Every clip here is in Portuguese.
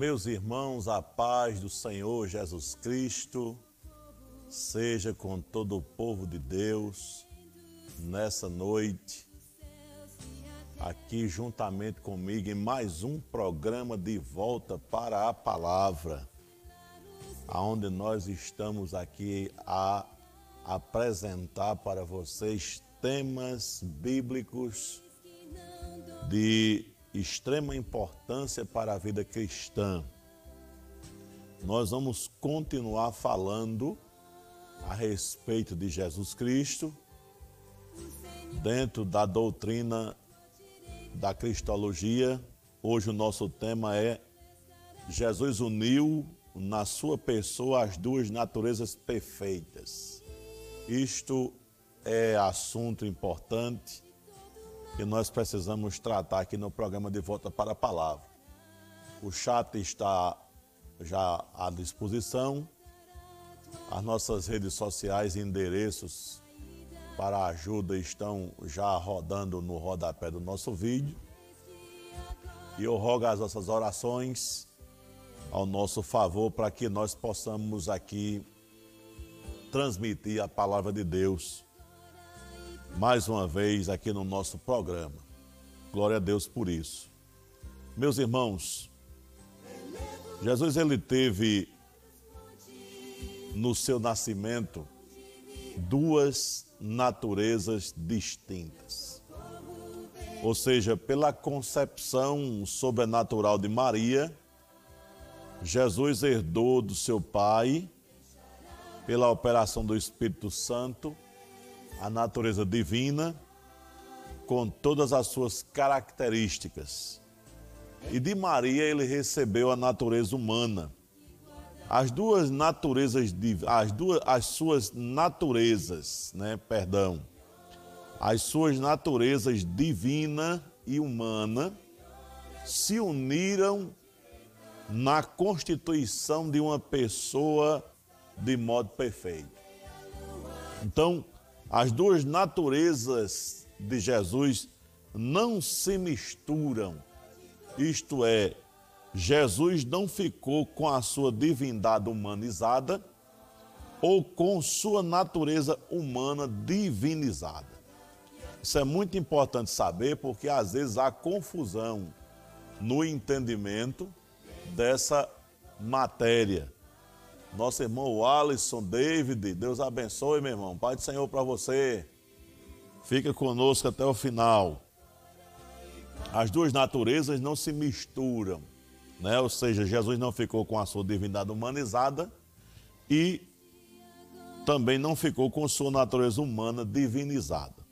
Meus irmãos, a paz do Senhor Jesus Cristo seja com todo o povo de Deus nessa noite, aqui juntamente comigo em mais um programa de volta para a palavra, aonde nós estamos aqui a apresentar para vocês temas bíblicos de extrema importância para a vida cristã. Nós vamos continuar falando a respeito de Jesus Cristo dentro da doutrina da cristologia. Hoje o nosso tema é Jesus uniu na sua pessoa as duas naturezas perfeitas. Isto é assunto importante que nós precisamos tratar aqui no programa de Volta para a Palavra. O chat está já à disposição, as nossas redes sociais e endereços para ajuda estão já rodando no rodapé do nosso vídeo. E eu rogo as nossas orações ao nosso favor para que nós possamos aqui transmitir a palavra de Deus mais uma vez aqui no nosso programa. Glória a Deus por isso. Meus irmãos, Jesus ele teve no seu nascimento duas naturezas distintas. Ou seja, pela concepção sobrenatural de Maria, Jesus herdou do seu pai, pela operação do Espírito Santo, a natureza divina com todas as suas características. E de Maria ele recebeu a natureza humana. As duas naturezas, as duas, as suas naturezas, né, perdão, as suas naturezas divina e humana se uniram na constituição de uma pessoa de modo perfeito. Então, as duas naturezas de Jesus não se misturam. Isto é, Jesus não ficou com a sua divindade humanizada ou com sua natureza humana divinizada. Isso é muito importante saber porque às vezes há confusão no entendimento dessa matéria. Nosso irmão Alisson, David, Deus abençoe, meu irmão. Pai do Senhor para você. Fica conosco até o final. As duas naturezas não se misturam, né? Ou seja, Jesus não ficou com a sua divindade humanizada e também não ficou com sua natureza humana divinizada.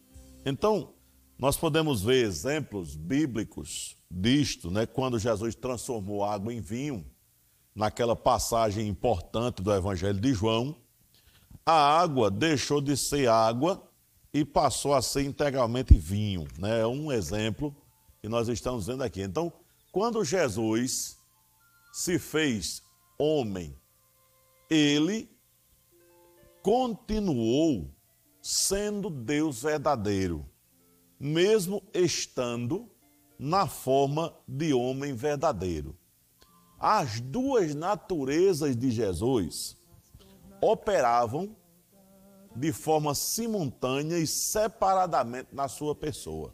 Então, nós podemos ver exemplos bíblicos disto, né? Quando Jesus transformou água em vinho naquela passagem importante do Evangelho de João, a água deixou de ser água e passou a ser integralmente vinho. Né? É um exemplo que nós estamos vendo aqui. Então, quando Jesus se fez homem, ele continuou sendo Deus verdadeiro, mesmo estando na forma de homem verdadeiro as duas naturezas de Jesus operavam de forma simultânea e separadamente na sua pessoa.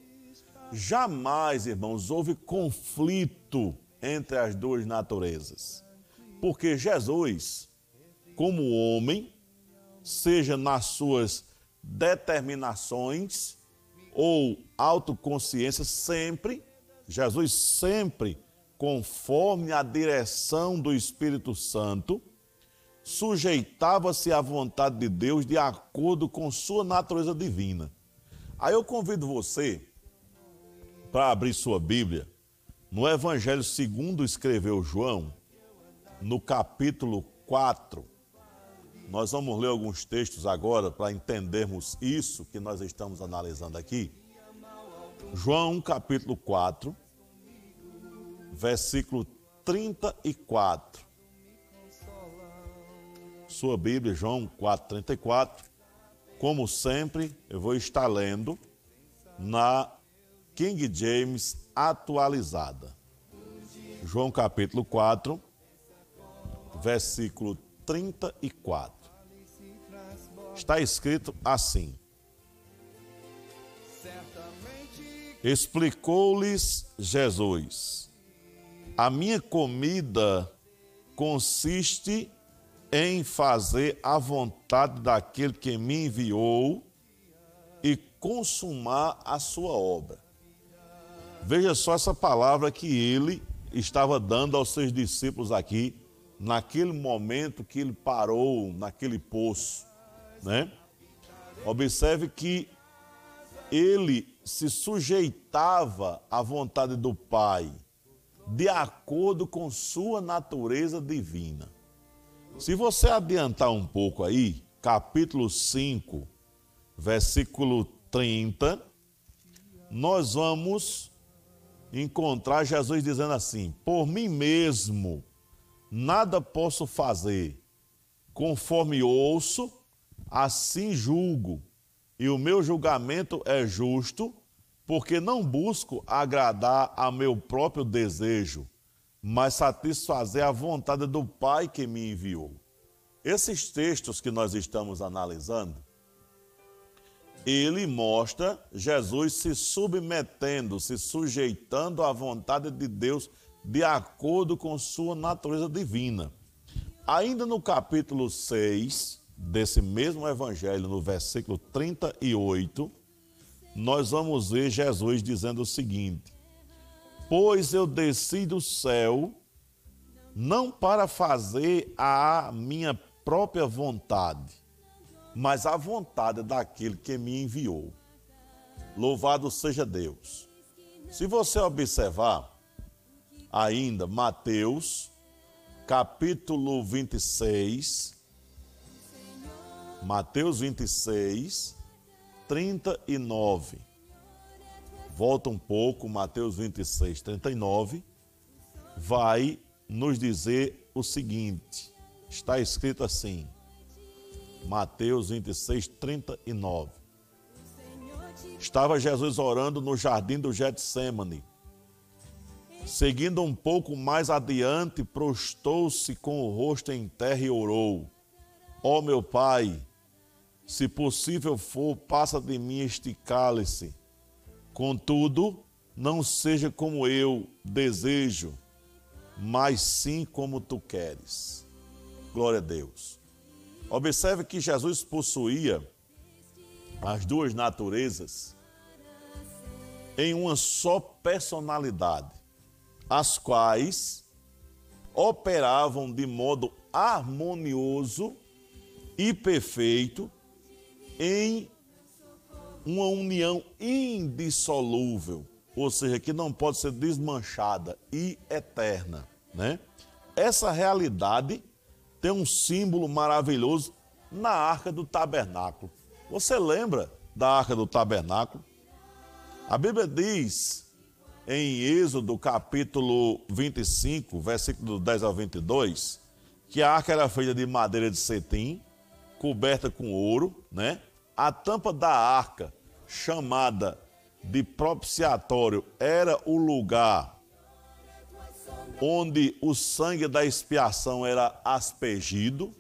Jamais, irmãos, houve conflito entre as duas naturezas. Porque Jesus, como homem, seja nas suas determinações ou autoconsciência, sempre, Jesus sempre conforme a direção do Espírito Santo, sujeitava-se à vontade de Deus de acordo com sua natureza divina. Aí eu convido você para abrir sua Bíblia no Evangelho segundo escreveu João, no capítulo 4. Nós vamos ler alguns textos agora para entendermos isso que nós estamos analisando aqui. João, capítulo 4, versículo 34. Sua Bíblia, João 4,34. Como sempre, eu vou estar lendo na King James atualizada. João capítulo 4, versículo 34. Está escrito assim: Explicou-lhes Jesus: A minha comida consiste em fazer a vontade daquele que me enviou e consumar a sua obra. Veja só essa palavra que ele estava dando aos seus discípulos aqui, naquele momento que ele parou naquele poço, né? Observe que ele se sujeitava à vontade do Pai, de acordo com sua natureza divina. Se você adiantar um pouco aí, capítulo 5, versículo 30, nós vamos encontrar Jesus dizendo assim: Por mim mesmo nada posso fazer, conforme ouço, assim julgo e o meu julgamento é justo, porque não busco agradar a meu próprio desejo, mas satisfazer a vontade do Pai que me enviou. Esses textos que nós estamos analisando, ele mostra Jesus se submetendo, se sujeitando à vontade de Deus de acordo com sua natureza divina. Ainda no capítulo 6, desse mesmo evangelho, no versículo 38, nós vamos ver Jesus dizendo o seguinte: Pois eu desci do céu não para fazer a minha própria vontade, mas a vontade daquele que me enviou. Louvado seja Deus. Se você observar ainda Mateus, capítulo 26, Mateus 26, 39. Volta um pouco, Mateus 26, 39. Vai nos dizer o seguinte: está escrito assim, Mateus 26, 39. Estava Jesus orando no jardim do Getsemane. Seguindo um pouco mais adiante, prostou-se com o rosto em terra e orou: Ó oh, meu Pai, se possível for, passa de mim este cálice. Contudo, não seja como eu desejo, mas sim como tu queres. Glória a Deus. Observe que Jesus possuía as duas naturezas em uma só personalidade, as quais operavam de modo harmonioso e perfeito em uma união indissolúvel, ou seja, que não pode ser desmanchada e eterna, né? Essa realidade tem um símbolo maravilhoso na Arca do Tabernáculo. Você lembra da Arca do Tabernáculo? A Bíblia diz em Êxodo capítulo 25, versículo 10 ao 22, que a arca era feita de madeira de cetim, coberta com ouro, né? A tampa da arca, chamada de propiciatório, era o lugar onde o sangue da expiação era aspergido.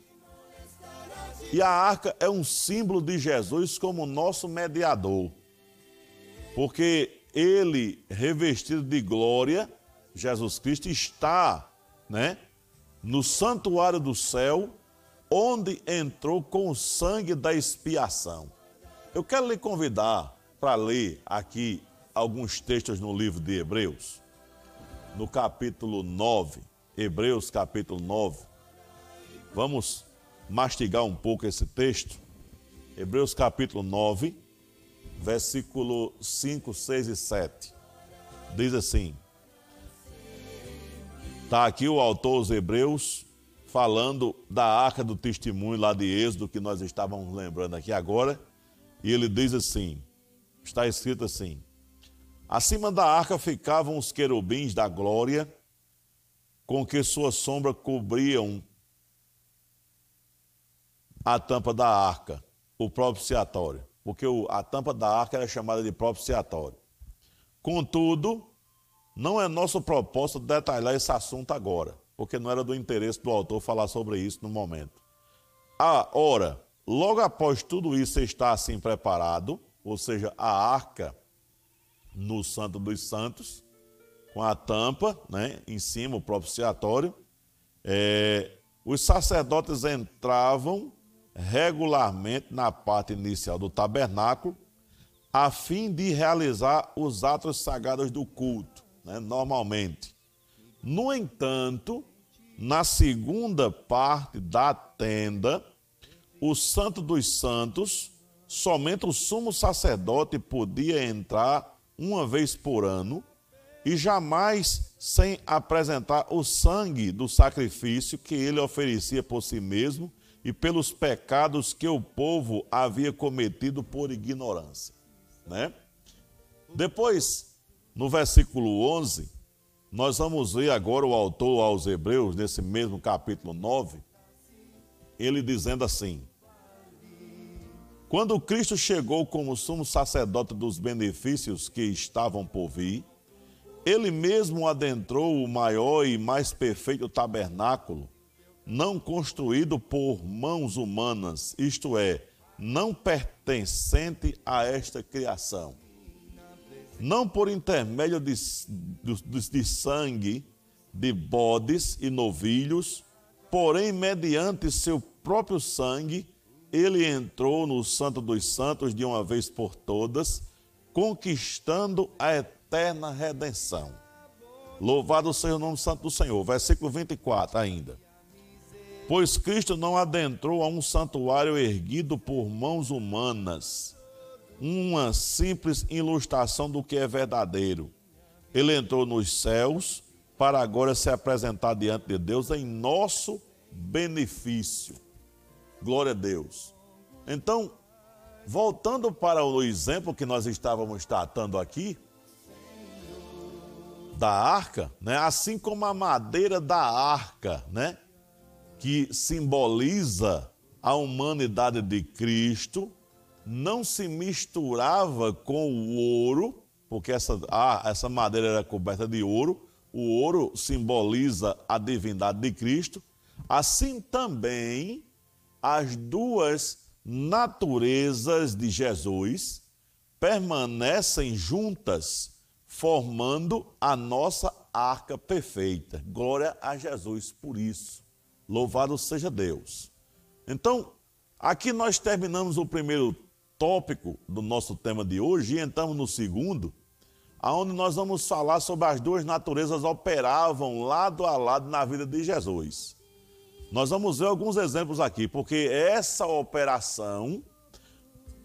E a arca é um símbolo de Jesus como nosso mediador. Porque ele, revestido de glória, Jesus Cristo está, né, no santuário do céu, onde entrou com o sangue da expiação. Eu quero lhe convidar para ler aqui alguns textos no livro de Hebreus, no capítulo 9, Hebreus capítulo 9. Vamos mastigar um pouco esse texto. Hebreus capítulo 9, versículo 5, 6 e 7. Diz assim: Está aqui o autor os Hebreus falando da arca do testemunho lá de Êxodo, que nós estávamos lembrando aqui agora, e ele diz assim: está escrito assim: Acima da arca ficavam os querubins da glória, com que sua sombra cobriam a tampa da arca, o propiciatório, porque a tampa da arca era chamada de propiciatório. Contudo, Não é nosso propósito detalhar esse assunto agora, porque não era do interesse do autor falar sobre isso no momento. Ah, ora, logo após tudo isso estar assim preparado, ou seja, a arca no Santo dos Santos, com a tampa né, em cima, o propiciatório, é, os sacerdotes entravam regularmente na parte inicial do tabernáculo, a fim de realizar os atos sagrados do culto né, normalmente. No entanto, na segunda parte da tenda, o Santo dos Santos, somente o sumo sacerdote podia entrar uma vez por ano e jamais sem apresentar o sangue do sacrifício que ele oferecia por si mesmo e pelos pecados que o povo havia cometido por ignorância, né? Depois, no versículo 11, nós vamos ver agora o autor aos Hebreus, nesse mesmo capítulo 9, ele dizendo assim: Quando Cristo chegou como sumo sacerdote dos benefícios que estavam por vir, ele mesmo adentrou o maior e mais perfeito tabernáculo, não construído por mãos humanas, isto é, não pertencente a esta criação não por intermédio de, de, de sangue de bodes e novilhos, porém, mediante seu próprio sangue, ele entrou no Santo dos Santos de uma vez por todas, conquistando a eterna redenção. Louvado seja o nome santo do Senhor. Versículo 24 ainda. Pois Cristo não adentrou a um santuário erguido por mãos humanas, uma simples ilustração do que é verdadeiro. Ele entrou nos céus para agora se apresentar diante de Deus em nosso benefício. Glória a Deus. Então, voltando para o exemplo que nós estávamos tratando aqui, da arca, né? assim como a madeira da arca, né? que simboliza a humanidade de Cristo, não se misturava com o ouro, porque essa, ah, essa madeira era coberta de ouro, o ouro simboliza a divindade de Cristo, assim também as duas naturezas de Jesus permanecem juntas, formando a nossa arca perfeita. Glória a Jesus por isso. Louvado seja Deus. Então, aqui nós terminamos o primeiro tópico do nosso tema de hoje e entramos no segundo, aonde nós vamos falar sobre as duas naturezas operavam lado a lado na vida de Jesus. Nós vamos ver alguns exemplos aqui, porque essa operação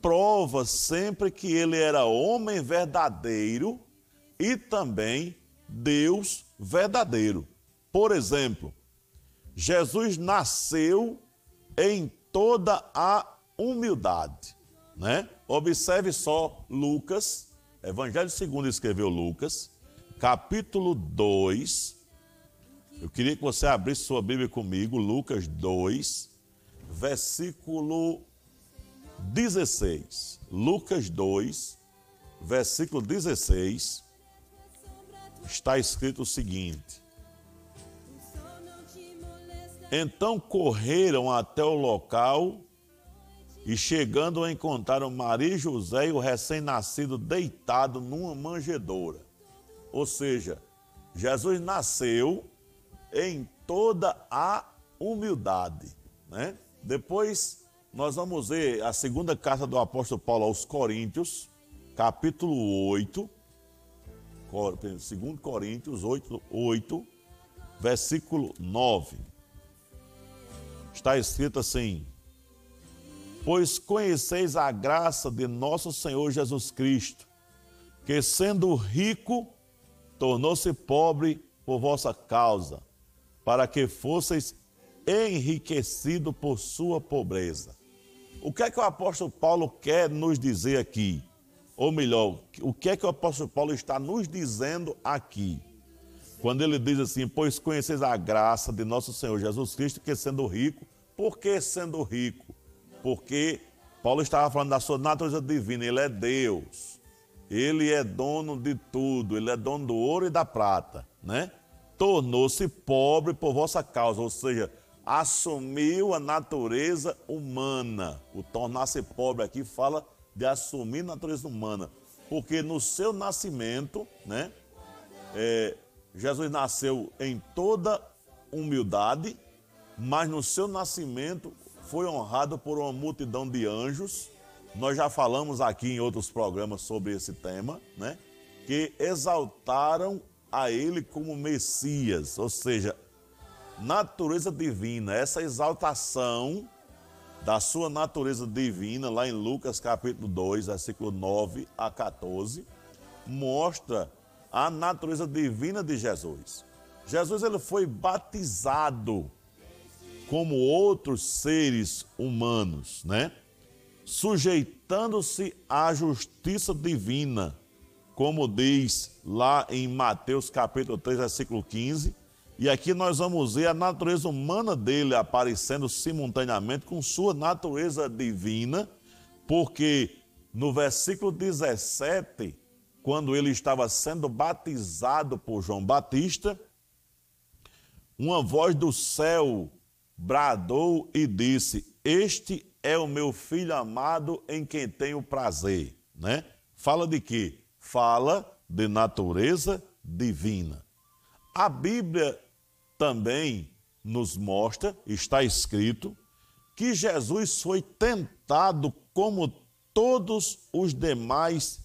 prova sempre que ele era homem verdadeiro e também Deus verdadeiro. Por exemplo, Jesus nasceu em toda a humildade né? Observe só Lucas, Evangelho segundo escreveu Lucas, capítulo 2. Eu queria que você abrisse sua Bíblia comigo, Lucas 2, versículo 16. Lucas 2, versículo 16. Está escrito o seguinte: Então correram até o local e chegando encontraram Maria e José e o recém-nascido deitado numa manjedoura. Ou seja, Jesus nasceu em toda a humildade. Né? Depois nós vamos ver a segunda carta do apóstolo Paulo aos Coríntios, capítulo 8, 2 Coríntios 8, 8, versículo 9. Está escrito assim: Pois conheceis a graça de nosso Senhor Jesus Cristo, que sendo rico, tornou-se pobre por vossa causa, para que fosseis enriquecido por sua pobreza. O que é que o apóstolo Paulo quer nos dizer aqui? Ou melhor, o que é que o apóstolo Paulo está nos dizendo aqui? Quando ele diz assim: Pois conheceis a graça de nosso Senhor Jesus Cristo, que sendo rico, por que sendo rico? Porque Paulo estava falando da sua natureza divina, ele é Deus. ele é dono de tudo, ele é dono do ouro e da prata, né? Tornou-se pobre por vossa causa, ou seja, assumiu a natureza humana. O tornar-se pobre aqui fala de assumir a natureza humana, porque no seu nascimento, né? É, Jesus nasceu em toda humildade, mas no seu nascimento foi honrado por uma multidão de anjos. Nós já falamos aqui em outros programas sobre esse tema, né? Que exaltaram a ele como Messias, ou seja, natureza divina. Essa exaltação da sua natureza divina, lá em Lucas capítulo 2, versículo 9 a 14, mostra a natureza divina de Jesus. Jesus ele foi batizado como outros seres humanos, né? Sujeitando-se à justiça divina, como diz lá em Mateus capítulo 3, versículo 15. E aqui nós vamos ver a natureza humana dele aparecendo simultaneamente com sua natureza divina, porque no versículo 17 quando ele estava sendo batizado por João Batista, uma voz do céu bradou e disse: Este é o meu filho amado em quem tenho prazer. Né? Fala de quê? Fala de natureza divina. A Bíblia também nos mostra, está escrito, que Jesus foi tentado como todos os demais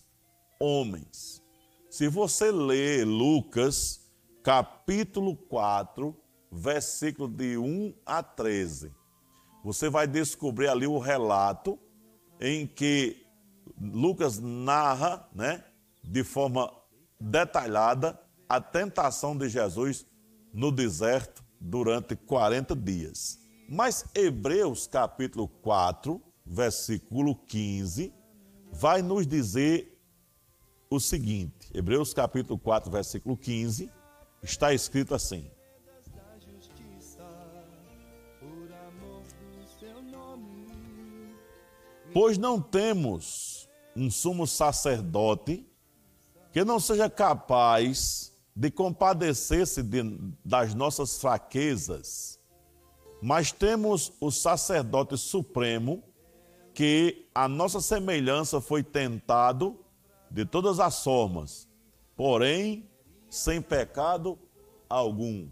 homens. Se você ler Lucas, capítulo 4, versículo de 1 a 13, você vai descobrir ali o relato em que Lucas narra, né, de forma detalhada a tentação de Jesus no deserto durante 40 dias. Mas Hebreus capítulo 4, versículo 15, vai nos dizer o seguinte: Hebreus capítulo 4, versículo 15, está escrito assim: Pois não temos um sumo sacerdote que não seja capaz de compadecer-se das nossas fraquezas, mas temos o sacerdote supremo que a nossa semelhança foi tentado de todas as formas, porém sem pecado algum.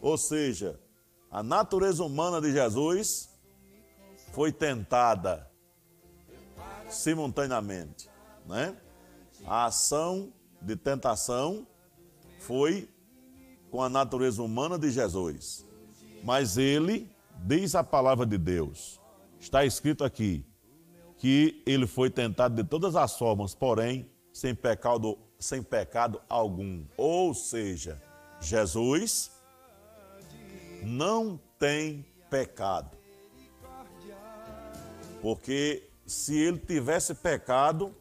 Ou seja, a natureza humana de Jesus foi tentada simultaneamente, né? A ação de tentação foi com a natureza humana de Jesus. Mas ele diz a palavra de Deus. Está escrito aqui: que ele foi tentado de todas as formas, porém sem pecado, sem pecado algum. Ou seja, Jesus não tem pecado. Porque se ele tivesse pecado,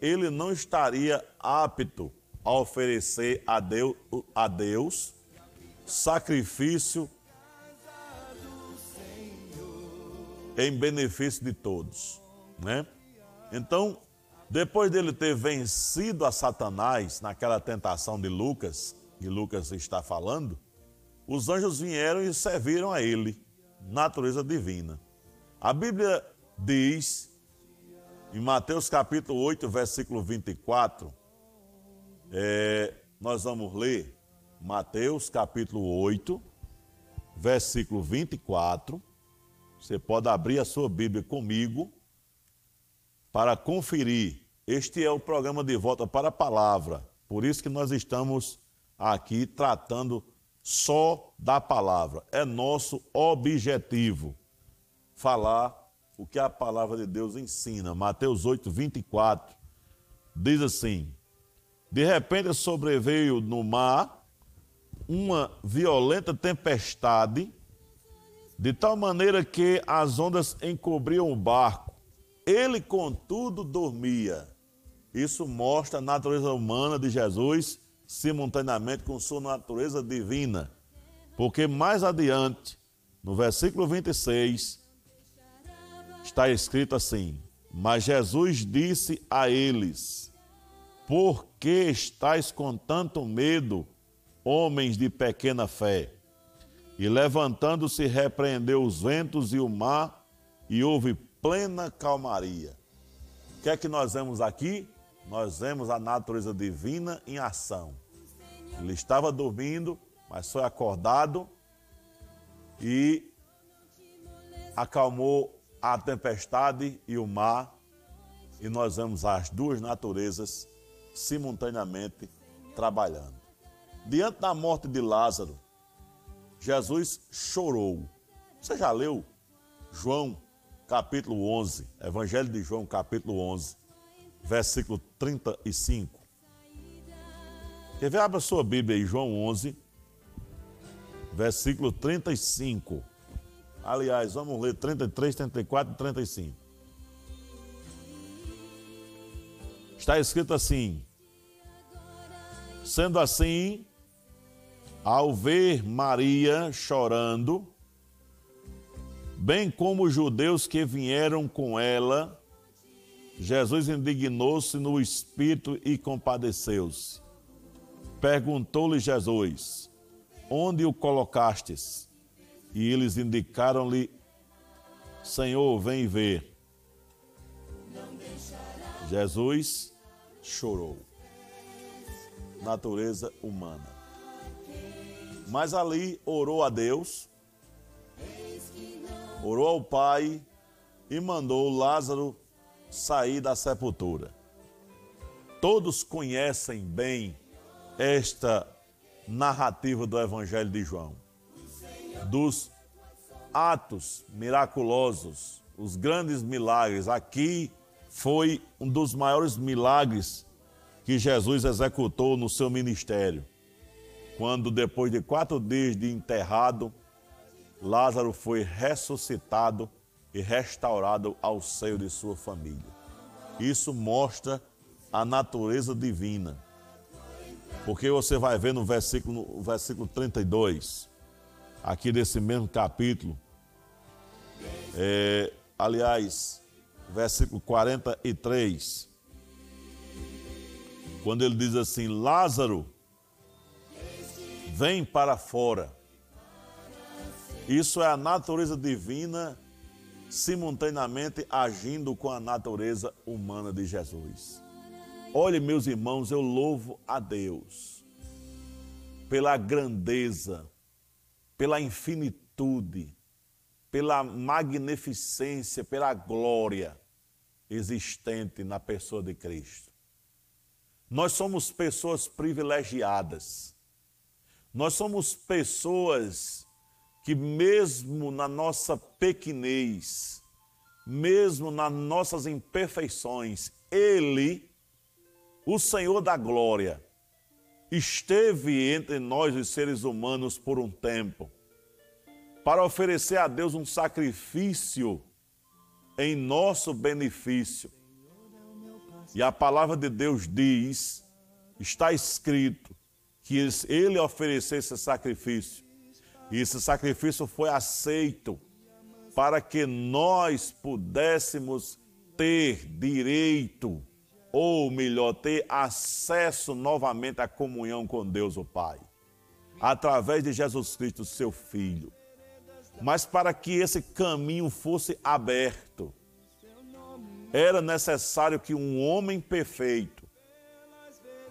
ele não estaria apto a oferecer a Deus, a Deus sacrifício em benefício de todos né? Então, depois dele ter vencido a Satanás naquela tentação de Lucas, que Lucas está falando, os anjos vieram e serviram a ele, natureza divina. A Bíblia diz, em Mateus capítulo 8, versículo 24, é, nós vamos ler Mateus capítulo 8, versículo 24. Você pode abrir a sua Bíblia comigo para conferir. Este é o programa de volta para a palavra. Por isso que nós estamos aqui tratando só da palavra. É nosso objetivo falar o que a palavra de Deus ensina. Mateus 8, 24 diz assim: De repente sobreveio no mar uma violenta tempestade, de tal maneira que as ondas encobriam o barco ele, contudo, dormia. Isso mostra a natureza humana de Jesus simultaneamente com sua natureza divina. Porque mais adiante, no versículo 26, está escrito assim: Mas Jesus disse a eles: Por que estáis com tanto medo, homens de pequena fé? E levantando-se, repreendeu os ventos e o mar, e houve plena calmaria. O que é que nós vemos aqui? Nós vemos a natureza divina em ação. Ele estava dormindo, mas foi acordado e acalmou a tempestade e o mar, e nós vemos as duas naturezas simultaneamente trabalhando. Diante da morte de Lázaro, Jesus chorou. Você já leu João capítulo 11, Evangelho de João capítulo 11, versículo 35? Quer ver? Abra sua Bíblia aí, João 11, versículo 35. Aliás, vamos ler 33, 34 e 35. Está escrito assim: Sendo assim, ao ver Maria chorando, bem como os judeus que vieram com ela, Jesus indignou-se no espírito e compadeceu-se. Perguntou-lhe Jesus: Onde o colocastes? E eles indicaram-lhe: Senhor, vem ver. Jesus chorou. Natureza humana. Mas ali orou a Deus, orou ao Pai e mandou Lázaro sair da sepultura. Todos conhecem bem esta narrativa do Evangelho de João, dos atos miraculosos, os grandes milagres. Aqui foi um dos maiores milagres que Jesus executou no seu ministério quando depois de quatro dias de enterrado, Lázaro foi ressuscitado e restaurado ao seio de sua família. Isso mostra a natureza divina. Porque você vai ver no versículo, no versículo 32, aqui desse mesmo capítulo, é, aliás, versículo 43, quando ele diz assim: Lázaro, vem para fora. Isso é a natureza divina simultaneamente agindo com a natureza humana de Jesus. Olhe, meus irmãos, eu louvo a Deus pela grandeza, pela infinitude, pela magnificência, pela glória existente na pessoa de Cristo. Nós somos pessoas privilegiadas nós somos pessoas que, mesmo na nossa pequenez, mesmo nas nossas imperfeições, Ele, o Senhor da glória, esteve entre nós, os seres humanos, por um tempo, para oferecer a Deus um sacrifício em nosso benefício. E a palavra de Deus diz, está escrito, que ele oferecesse sacrifício. E esse sacrifício foi aceito para que nós pudéssemos ter direito, ou melhor, ter acesso novamente à comunhão com Deus o Pai, através de Jesus Cristo, seu Filho. Mas para que esse caminho fosse aberto, era necessário que um homem perfeito,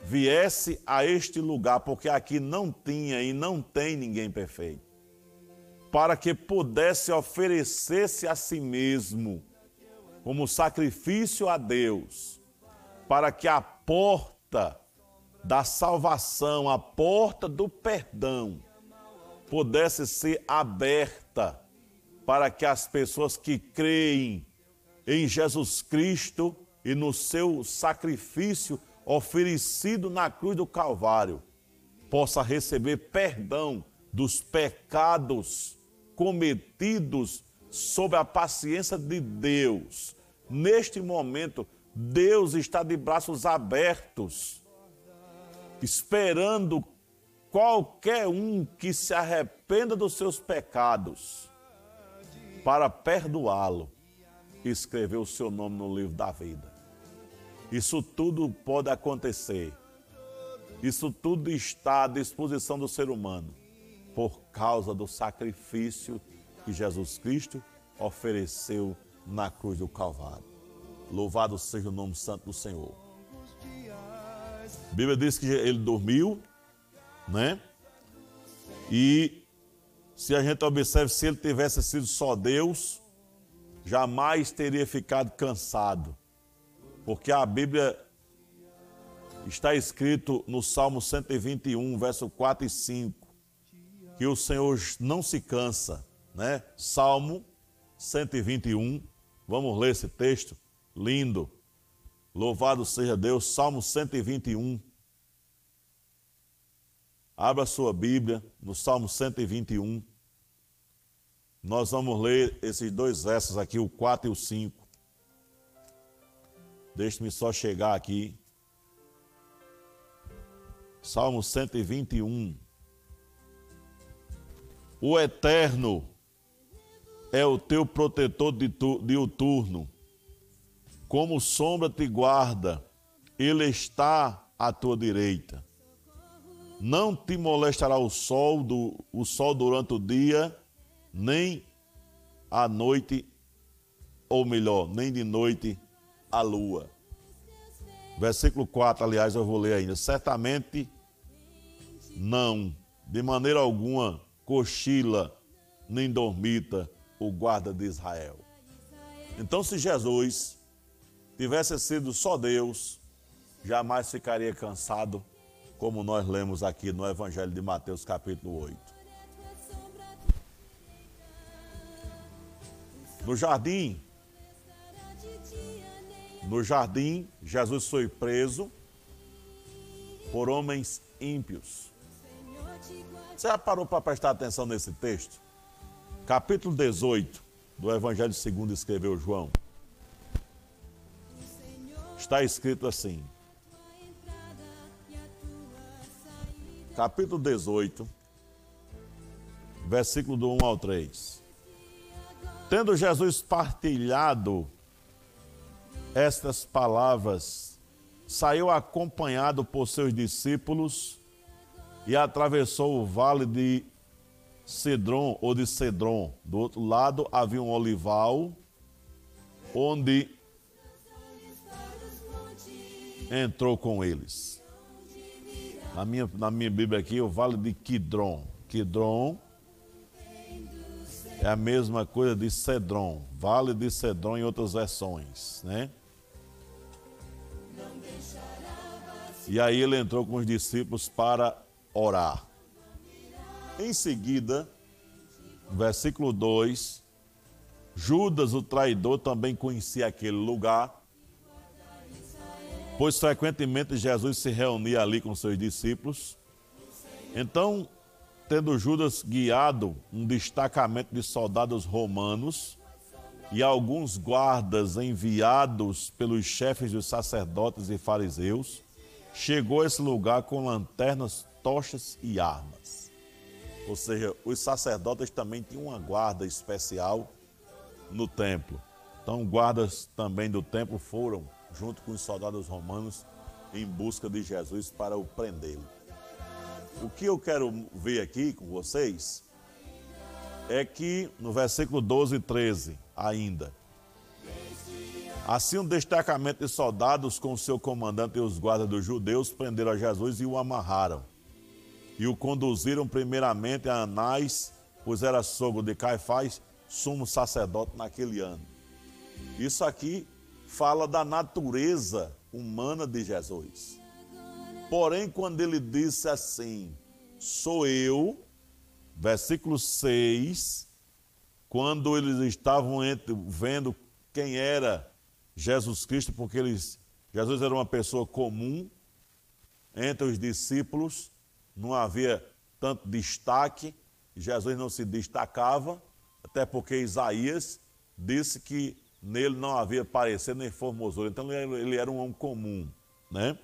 viesse a este lugar, porque aqui não tinha e não tem ninguém perfeito, para que pudesse oferecer-se a si mesmo como sacrifício a Deus, para que a porta da salvação, a porta do perdão, pudesse ser aberta para que as pessoas que creem em Jesus Cristo e no seu sacrifício oferecido na cruz do Calvário, possa receber perdão dos pecados cometidos sob a paciência de Deus. Neste momento, Deus está de braços abertos, esperando qualquer um que se arrependa dos seus pecados para perdoá-lo. escreveu o seu nome no livro da vida. Isso tudo pode acontecer. Isso tudo está à disposição do ser humano por causa do sacrifício que Jesus Cristo ofereceu na cruz do Calvário. Louvado seja o nome santo do Senhor. A Bíblia diz que ele dormiu, né? E se a gente observa, se ele tivesse sido só Deus, jamais teria ficado cansado. Porque a Bíblia está escrito no Salmo 121, verso 4 e 5, que o Senhor não se cansa, né? Salmo 121, vamos ler esse texto lindo. Louvado seja Deus, Salmo 121. Abra sua Bíblia no Salmo 121. Nós vamos ler esses dois versos aqui, o 4 e o 5. Deixe-me só chegar aqui. Salmo 121. O Eterno é o teu protetor diuturno. Como sombra te guarda, ele está à tua direita. Não te molestará o sol, do, o sol durante o dia, nem à noite, ou melhor, nem de noite a lua. Versículo 4, aliás, eu vou ler ainda. Certamente não, de maneira alguma, cochila nem dormita o guarda de Israel. Então, se Jesus tivesse sido só Deus, jamais ficaria cansado, como nós lemos aqui no Evangelho de Mateus, capítulo 8. No jardim, no jardim, Jesus foi preso por homens ímpios. Você já parou para prestar atenção nesse texto? Capítulo 18 do Evangelho segundo escreveu João. Está escrito assim. Capítulo 18, versículo do 1 ao 3. Tendo Jesus partilhado estas palavras, saiu acompanhado por seus discípulos e atravessou o vale de Cedron ou de Cedron. Do outro lado havia um olival, onde entrou com eles. Na minha, na minha Bíblia aqui, o vale de Kidron. Kidron é a mesma coisa de Cedron, vale de Cedron em outras versões, né? E aí ele entrou com os discípulos para orar. Em seguida, versículo 2, Judas, o traidor, também conhecia aquele lugar, pois frequentemente Jesus se reunia ali com seus discípulos. Então, tendo Judas guiado um destacamento de soldados romanos e alguns guardas enviados pelos chefes dos sacerdotes e fariseus, chegou a esse lugar com lanternas, tochas e armas. Ou seja, os sacerdotes também tinham uma guarda especial no templo. Então, guardas também do templo foram, junto com os soldados romanos, em busca de Jesus para o prendê-lo. O que eu quero ver aqui com vocês é que no versículo 12 e 13, ainda, Assim, um destacamento de soldados com seu comandante e os guardas dos judeus prenderam a Jesus e o amarraram. E o conduziram primeiramente a Anás, pois era sogro de Caifás, sumo sacerdote naquele ano. Isso aqui fala da natureza humana de Jesus. Porém, quando ele disse assim, sou eu, versículo 6, quando eles estavam vendo quem era Jesus Cristo, porque eles, Jesus era uma pessoa comum entre os discípulos, não havia tanto destaque, Jesus não se destacava, até porque Isaías disse que nele não havia parecer nem formosura, então ele era um homem comum, né?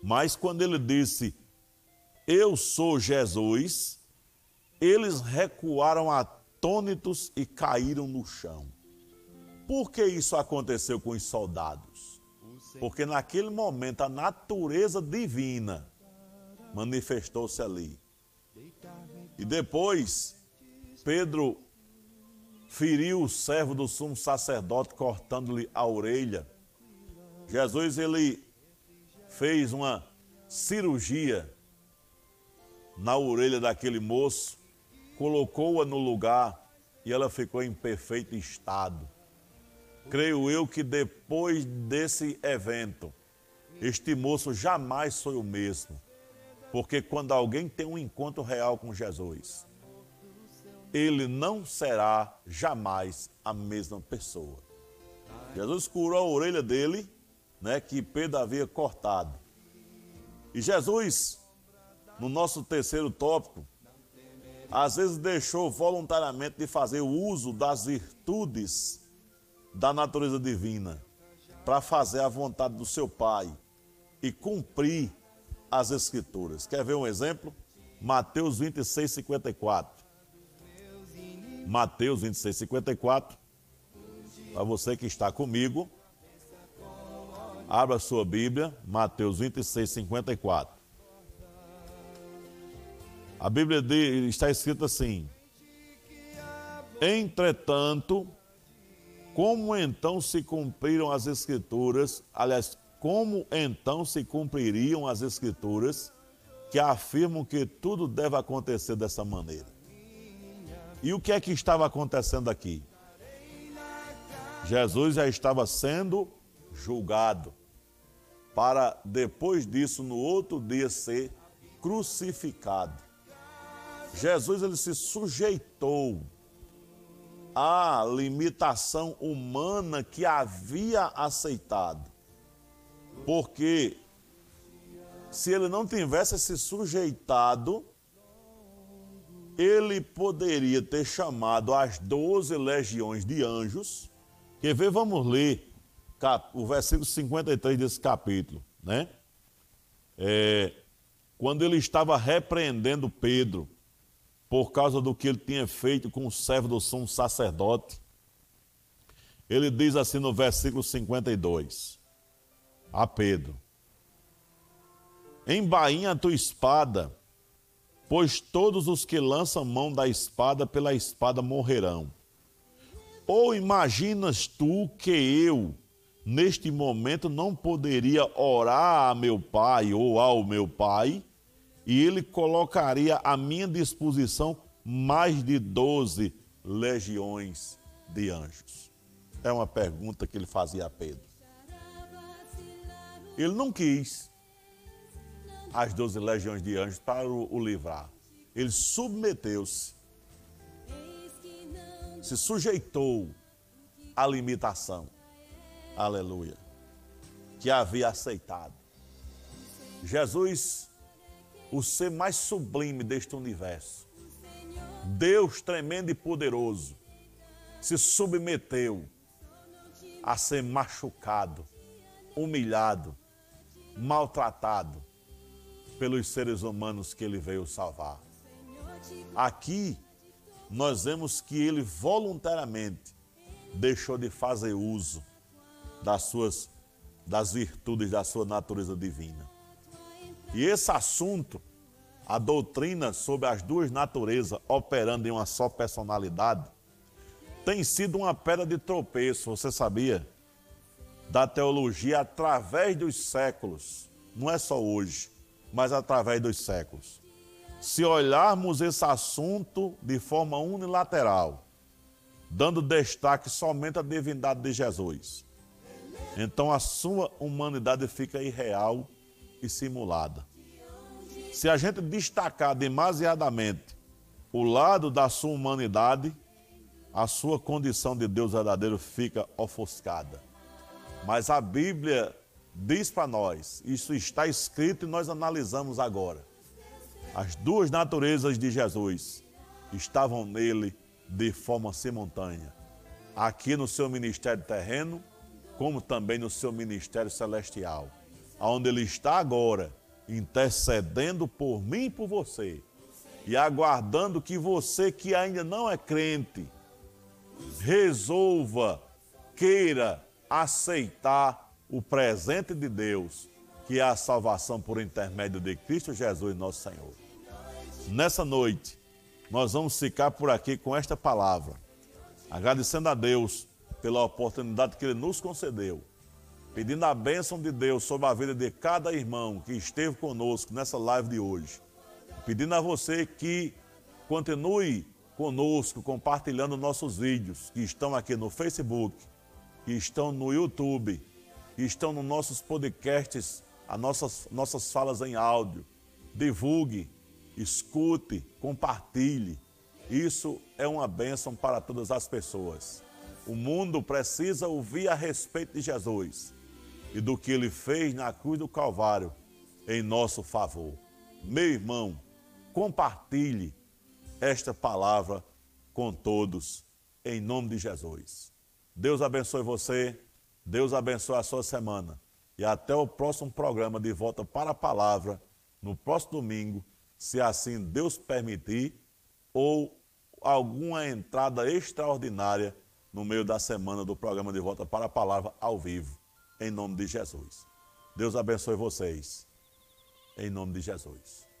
Mas quando ele disse, eu sou Jesus, eles recuaram atônitos e caíram no chão. Por que isso aconteceu com os soldados? Porque naquele momento a natureza divina manifestou-se ali. E depois, Pedro feriu o servo do sumo sacerdote, cortando-lhe a orelha. Jesus, ele fez uma cirurgia na orelha daquele moço, colocou-a no lugar e ela ficou em perfeito estado. Creio eu que depois desse evento, este moço jamais foi o mesmo. Porque quando alguém tem um encontro real com Jesus, ele não será jamais a mesma pessoa. Jesus curou a orelha dele, né, que Pedro havia cortado. E Jesus, no nosso terceiro tópico, às vezes deixou voluntariamente de fazer o uso das virtudes da natureza divina para fazer a vontade do seu Pai e cumprir as Escrituras. Quer ver um exemplo? Mateus 26, 54. Mateus 26, 54. Para você que está comigo, abra sua Bíblia, Mateus 26, 54. A Bíblia está escrita assim: Entretanto, como então se cumpriram as Escrituras, aliás, como então se cumpririam as Escrituras que afirmam que tudo deve acontecer dessa maneira? E o que é que estava acontecendo aqui? Jesus já estava sendo julgado para depois disso, no outro dia, ser crucificado. Jesus ele se sujeitou à limitação humana que havia aceitado. Porque se ele não tivesse se sujeitado, ele poderia ter chamado as doze legiões de anjos. Quer ver? Vamos ler o versículo 53 desse capítulo, né? É, quando ele estava repreendendo Pedro por causa do que ele tinha feito com o servo do sumo sacerdote, ele diz assim no versículo 52: a Pedro: Embainha a tua espada, pois todos os que lançam mão da espada pela espada morrerão. Ou imaginas tu que eu, neste momento, não poderia orar a meu pai ou ao meu pai, e ele colocaria à minha disposição mais de doze legiões de anjos? É uma pergunta que ele fazia a Pedro. Ele não quis as doze legiões de anjos para o, livrar. Ele submeteu-se, se sujeitou à limitação. Aleluia. Que havia aceitado. Jesus, o ser mais sublime deste universo, Deus tremendo e poderoso, se submeteu a ser machucado, humilhado, maltratado pelos seres humanos que ele veio salvar. Aqui nós vemos que ele voluntariamente deixou de fazer uso das suas das virtudes da sua natureza divina. E esse assunto, a doutrina sobre as duas naturezas operando em uma só personalidade, tem sido uma pedra de tropeço, você sabia? da teologia através dos séculos, não é só hoje, mas através dos séculos. Se olharmos esse assunto de forma unilateral, dando destaque somente à divindade de Jesus, então a sua humanidade fica irreal e simulada. Se a gente destacar demasiadamente o lado da sua humanidade, a sua condição de Deus verdadeiro fica ofuscada. Mas a Bíblia diz para nós, isso está escrito e nós analisamos agora. As duas naturezas de Jesus estavam nele de forma simultânea. Aqui no seu ministério terreno, como também no seu ministério celestial. Onde ele está agora, intercedendo por mim e por você. E aguardando que você que ainda não é crente, resolva queira aceitar o presente de Deus, que é a salvação por intermédio de Cristo Jesus, nosso Senhor. Nessa noite, nós vamos ficar por aqui com esta palavra, agradecendo a Deus pela oportunidade que Ele nos concedeu, pedindo a bênção de Deus sobre a vida de cada irmão que esteve conosco nessa live de hoje, pedindo a você que continue conosco, compartilhando nossos vídeos que estão aqui no Facebook, que estão no YouTube, que estão nos nossos podcasts, as nossas, nossas falas em áudio. Divulgue, escute, compartilhe. Isso é uma bênção para todas as pessoas. O mundo precisa ouvir a respeito de Jesus e do que ele fez na cruz do Calvário em nosso favor. Meu irmão, compartilhe esta palavra com todos, em nome de Jesus. Deus abençoe você, Deus abençoe a sua semana e até o próximo programa de Volta para a Palavra, no próximo domingo, se assim Deus permitir, ou alguma entrada extraordinária no meio da semana do programa de Volta para a Palavra ao vivo, em nome de Jesus. Deus abençoe vocês, em nome de Jesus.